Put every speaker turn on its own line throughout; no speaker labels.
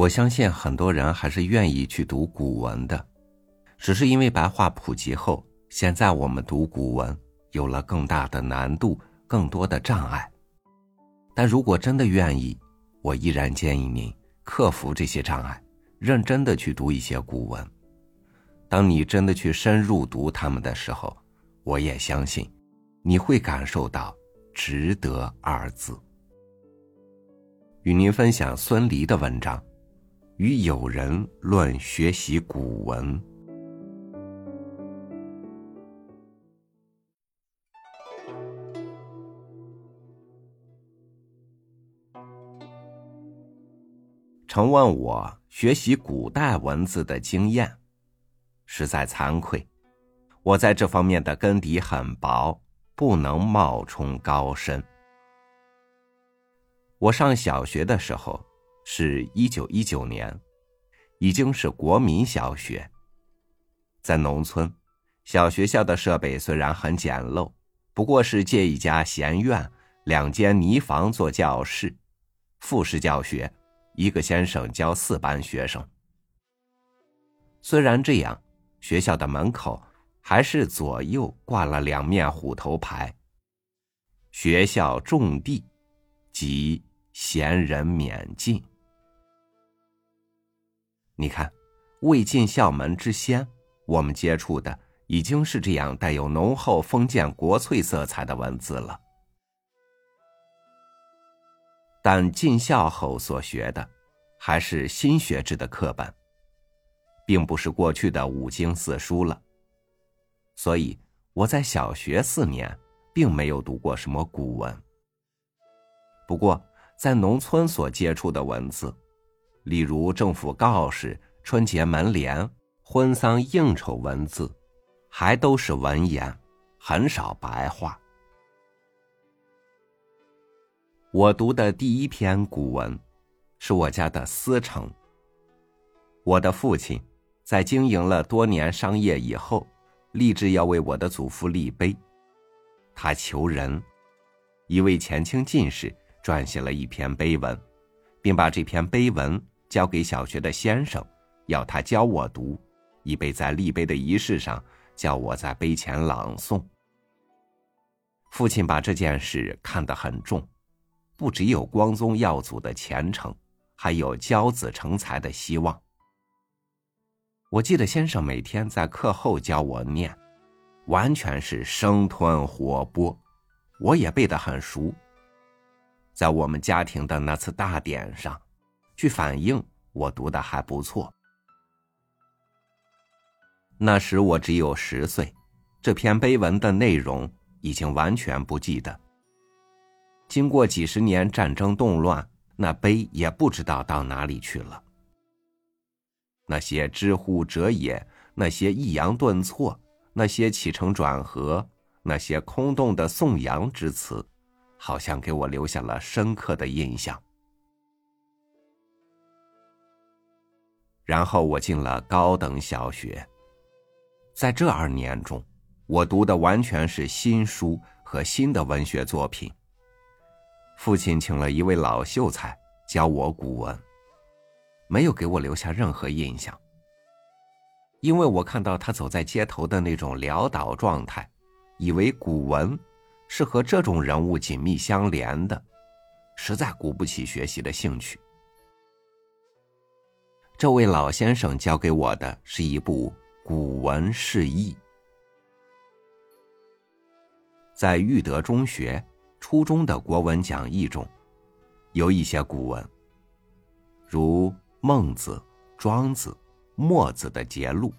我相信很多人还是愿意去读古文的，只是因为白话普及后，现在我们读古文有了更大的难度，更多的障碍。但如果真的愿意，我依然建议您克服这些障碍，认真的去读一些古文。当你真的去深入读他们的时候，我也相信，你会感受到“值得”二字。与您分享孙犁的文章，《与友人论学习古文》。曾问我学习古代文字的经验，实在惭愧，我在这方面的根底很薄，不能冒充高深。我上小学的时候是一九一九年，已经是国民小学。在农村，小学校的设备虽然很简陋，不过是借一家闲院、两间泥房做教室，复式教学。一个先生教四班学生。虽然这样，学校的门口还是左右挂了两面虎头牌：“学校种地，及闲人免进。”你看，未进校门之先，我们接触的已经是这样带有浓厚封建国粹色彩的文字了。但进校后所学的，还是新学制的课本，并不是过去的五经四书了。所以我在小学四年，并没有读过什么古文。不过在农村所接触的文字，例如政府告示、春节门联、婚丧应酬文字，还都是文言，很少白话。我读的第一篇古文，是我家的司城。我的父亲在经营了多年商业以后，立志要为我的祖父立碑。他求人，一位前清进士撰写了一篇碑文，并把这篇碑文交给小学的先生，要他教我读，以备在立碑的仪式上叫我在碑前朗诵。父亲把这件事看得很重。不只有光宗耀祖的前程，还有教子成才的希望。我记得先生每天在课后教我念，完全是生吞活剥，我也背得很熟。在我们家庭的那次大典上，据反映，我读的还不错。那时我只有十岁，这篇碑文的内容已经完全不记得。经过几十年战争动乱，那碑也不知道到哪里去了。那些知乎者也，那些抑扬顿挫，那些起承转合，那些空洞的颂扬之词，好像给我留下了深刻的印象。然后我进了高等小学，在这二年中，我读的完全是新书和新的文学作品。父亲请了一位老秀才教我古文，没有给我留下任何印象。因为我看到他走在街头的那种潦倒状态，以为古文是和这种人物紧密相连的，实在鼓不起学习的兴趣。这位老先生教给我的是一部《古文释义》，在育德中学。初中的国文讲义中，有一些古文，如《孟子》《庄子》《墨子》的节录，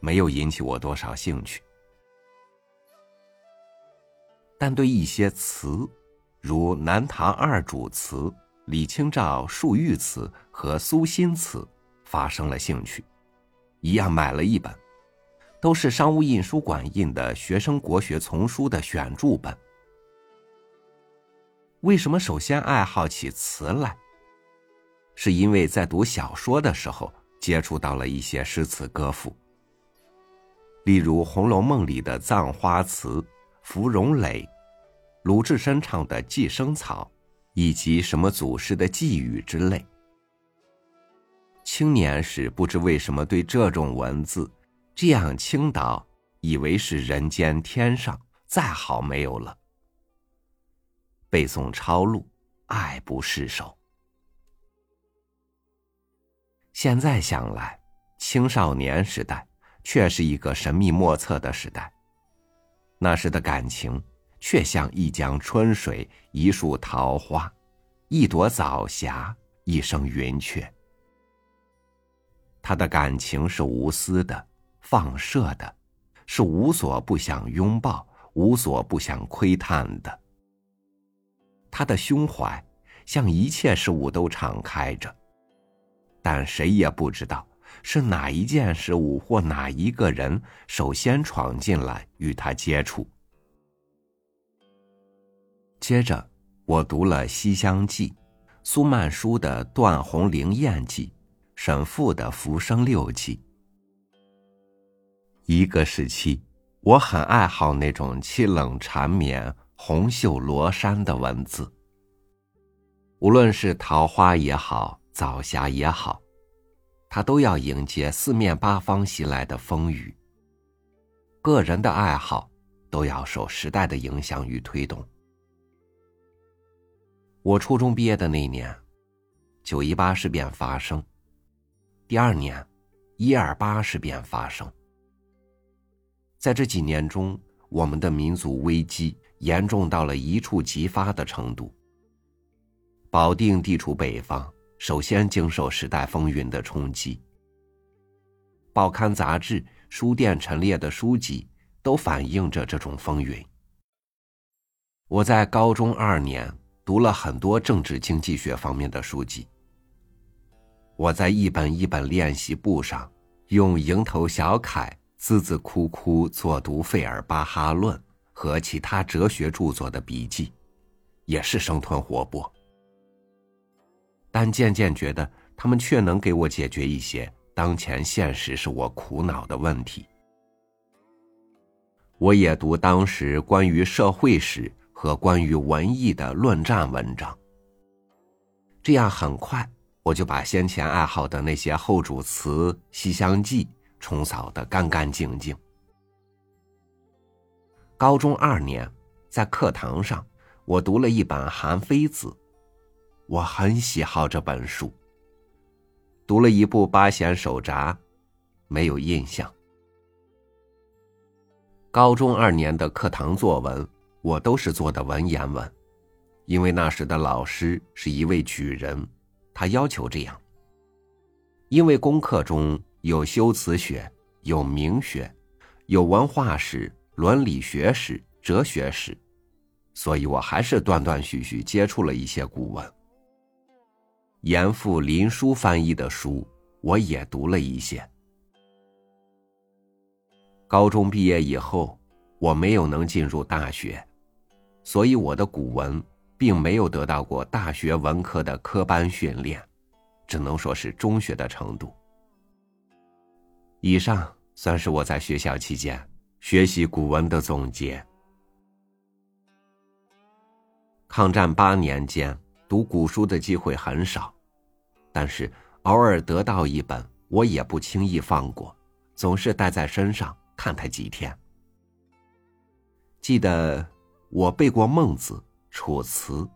没有引起我多少兴趣。但对一些词，如南唐二主词、李清照漱玉词和苏辛词，发生了兴趣，一样买了一本，都是商务印书馆印的学生国学丛书的选注本。为什么首先爱好起词来？是因为在读小说的时候接触到了一些诗词歌赋，例如《红楼梦》里的葬花词、芙蓉蕾，鲁智深唱的《寄生草》，以及什么祖师的寄语之类。青年时不知为什么对这种文字这样倾倒，以为是人间天上再好没有了。背诵抄录，爱不释手。现在想来，青少年时代却是一个神秘莫测的时代。那时的感情，却像一江春水，一树桃花，一朵早霞，一声云雀。他的感情是无私的、放射的，是无所不想拥抱、无所不想窥探的。他的胸怀向一切事物都敞开着，但谁也不知道是哪一件事物或哪一个人首先闯进来与他接触。接着，我读了《西厢记》，苏曼殊的《断鸿灵验记》。沈复的《浮生六记》。一个时期，我很爱好那种凄冷缠绵、红袖罗衫的文字。无论是桃花也好，早霞也好，它都要迎接四面八方袭来的风雨。个人的爱好都要受时代的影响与推动。我初中毕业的那年，九一八事变发生。第二年，一二八事变发生。在这几年中，我们的民族危机严重到了一触即发的程度。保定地处北方，首先经受时代风云的冲击。报刊杂志、书店陈列的书籍都反映着这种风云。我在高中二年读了很多政治经济学方面的书籍。我在一本一本练习簿上，用蝇头小楷孜孜哭哭作读费尔巴哈论和其他哲学著作的笔记，也是生吞活剥。但渐渐觉得，他们却能给我解决一些当前现实使我苦恼的问题。我也读当时关于社会史和关于文艺的论战文章，这样很快。我就把先前爱好的那些后主词《西厢记》冲扫得干干净净。高中二年，在课堂上，我读了一本《韩非子》，我很喜好这本书。读了一部《八贤手札》，没有印象。高中二年的课堂作文，我都是做的文言文，因为那时的老师是一位举人。他要求这样，因为功课中有修辞学、有名学、有文化史、伦理学史、哲学史，所以我还是断断续续接触了一些古文。严复、林书翻译的书，我也读了一些。高中毕业以后，我没有能进入大学，所以我的古文。并没有得到过大学文科的科班训练，只能说是中学的程度。以上算是我在学校期间学习古文的总结。抗战八年间，读古书的机会很少，但是偶尔得到一本，我也不轻易放过，总是带在身上看它几天。记得我背过《孟子》。楚辞。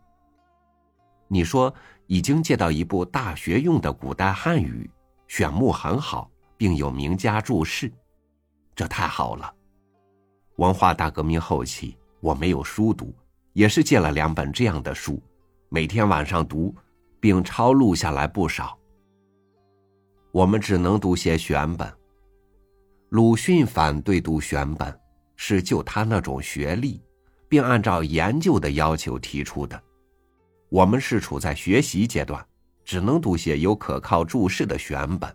你说已经借到一部大学用的古代汉语，选目很好，并有名家注释，这太好了。文化大革命后期，我没有书读，也是借了两本这样的书，每天晚上读，并抄录下来不少。我们只能读些选本。鲁迅反对读选本，是就他那种学历。并按照研究的要求提出的，我们是处在学习阶段，只能读些有可靠注释的选本。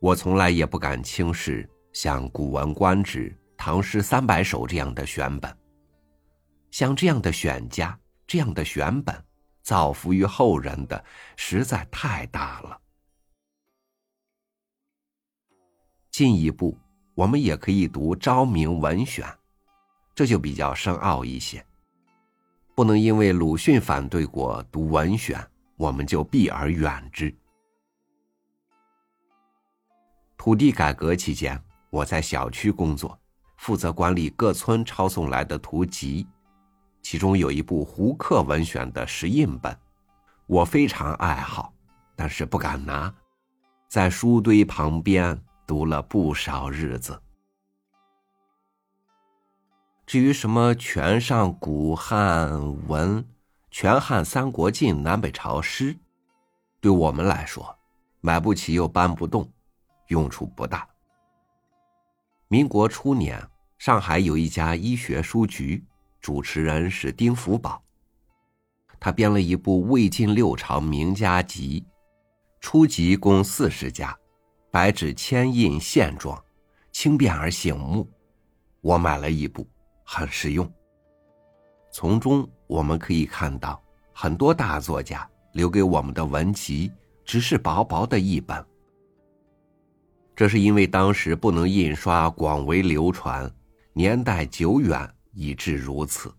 我从来也不敢轻视像《古文观止》《唐诗三百首》这样的选本。像这样的选家、这样的选本，造福于后人的实在太大了。进一步，我们也可以读《昭明文选》。这就比较深奥一些，不能因为鲁迅反对过读文选，我们就避而远之。土地改革期间，我在小区工作，负责管理各村抄送来的图集，其中有一部胡克文选的石印本，我非常爱好，但是不敢拿，在书堆旁边读了不少日子。至于什么全上古汉文、全汉三国晋南北朝诗，对我们来说，买不起又搬不动。用处不大。民国初年，上海有一家医学书局，主持人是丁福宝。他编了一部《魏晋六朝名家集》，初集共四十家，白纸铅印线装，轻便而醒目。我买了一部，很实用。从中我们可以看到，很多大作家留给我们的文集，只是薄薄的一本。这是因为当时不能印刷广为流传，年代久远以致如此。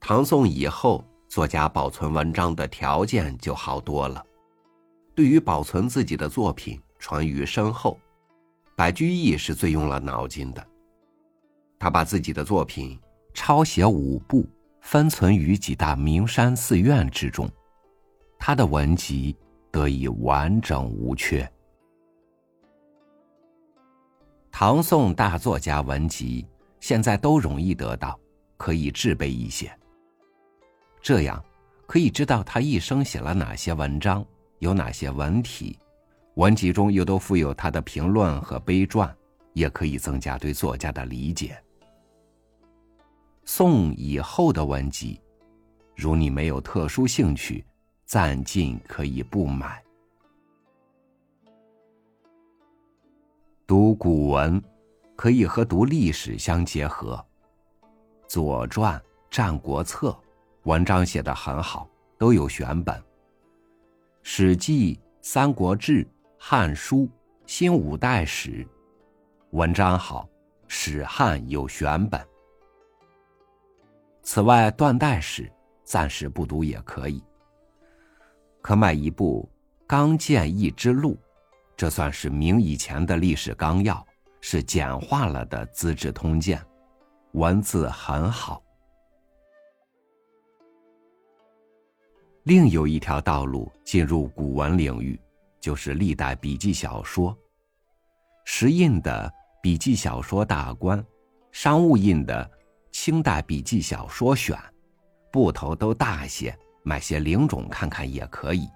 唐宋以后，作家保存文章的条件就好多了。对于保存自己的作品，传于身后，白居易是最用了脑筋的。他把自己的作品抄写五部，分存于几大名山寺院之中，他的文集得以完整无缺。唐宋大作家文集现在都容易得到，可以制备一些。这样可以知道他一生写了哪些文章，有哪些文体，文集中又都附有他的评论和碑传，也可以增加对作家的理解。宋以后的文集，如你没有特殊兴趣，暂尽可以不买。读古文，可以和读历史相结合。《左传》《战国策》文章写得很好，都有选本。《史记》《三国志》《汉书》《新五代史》文章好，史汉有选本。此外，断代史暂时不读也可以。可买一部《刚建一之录》。这算是明以前的历史纲要，是简化了的《资治通鉴》，文字很好。另有一条道路进入古文领域，就是历代笔记小说。石印的《笔记小说大观》，商务印的《清代笔记小说选》，部头都大些，买些零种看看也可以。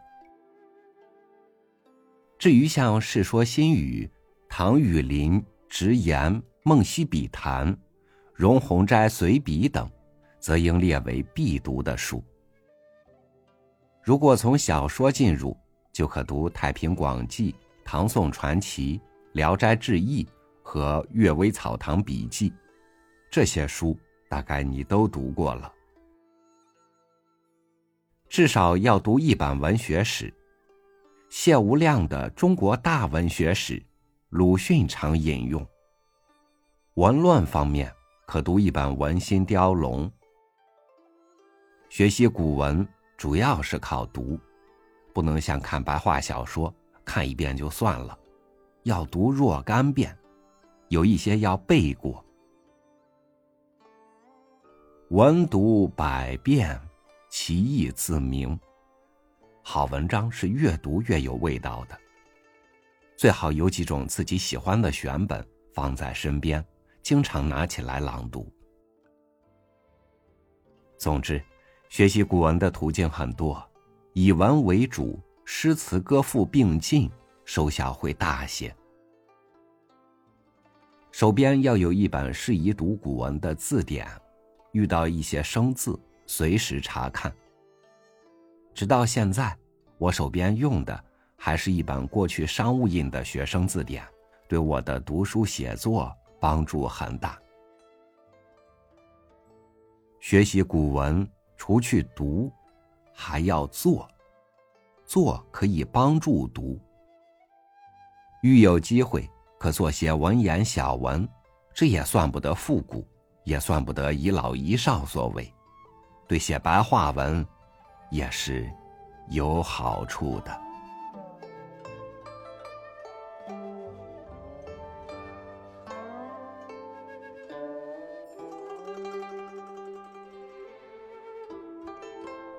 至于像《世说新语》《唐雨林直言》《梦溪笔谈》《荣鸿斋随笔》等，则应列为必读的书。如果从小说进入，就可读《太平广记》《唐宋传奇》《聊斋志异》和《阅微草堂笔记》，这些书大概你都读过了。至少要读一版文学史。谢无量的《中国大文学史》，鲁迅常引用。文论方面，可读一本《文心雕龙》。学习古文主要是靠读，不能像看白话小说，看一遍就算了，要读若干遍，有一些要背过。文读百遍，其义自明。好文章是越读越有味道的。最好有几种自己喜欢的选本放在身边，经常拿起来朗读。总之，学习古文的途径很多，以文为主，诗词歌赋并进，收效会大些。手边要有一本适宜读古文的字典，遇到一些生字，随时查看。直到现在，我手边用的还是一本过去商务印的学生字典，对我的读书写作帮助很大。学习古文，除去读，还要做，做可以帮助读。遇有机会，可做些文言小文，这也算不得复古，也算不得遗老遗少所为。对写白话文。也是有好处的。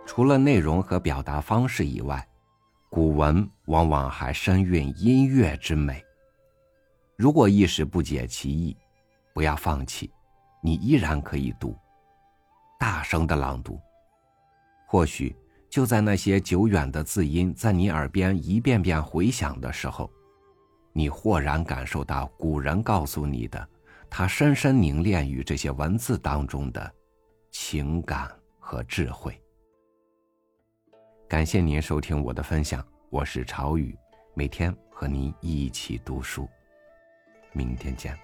除了内容和表达方式以外，古文往往还深蕴音乐之美。如果一时不解其意，不要放弃，你依然可以读，大声的朗读。或许就在那些久远的字音在你耳边一遍遍回响的时候，你豁然感受到古人告诉你的，他深深凝练于这些文字当中的情感和智慧。感谢您收听我的分享，我是朝雨，每天和您一起读书，明天见。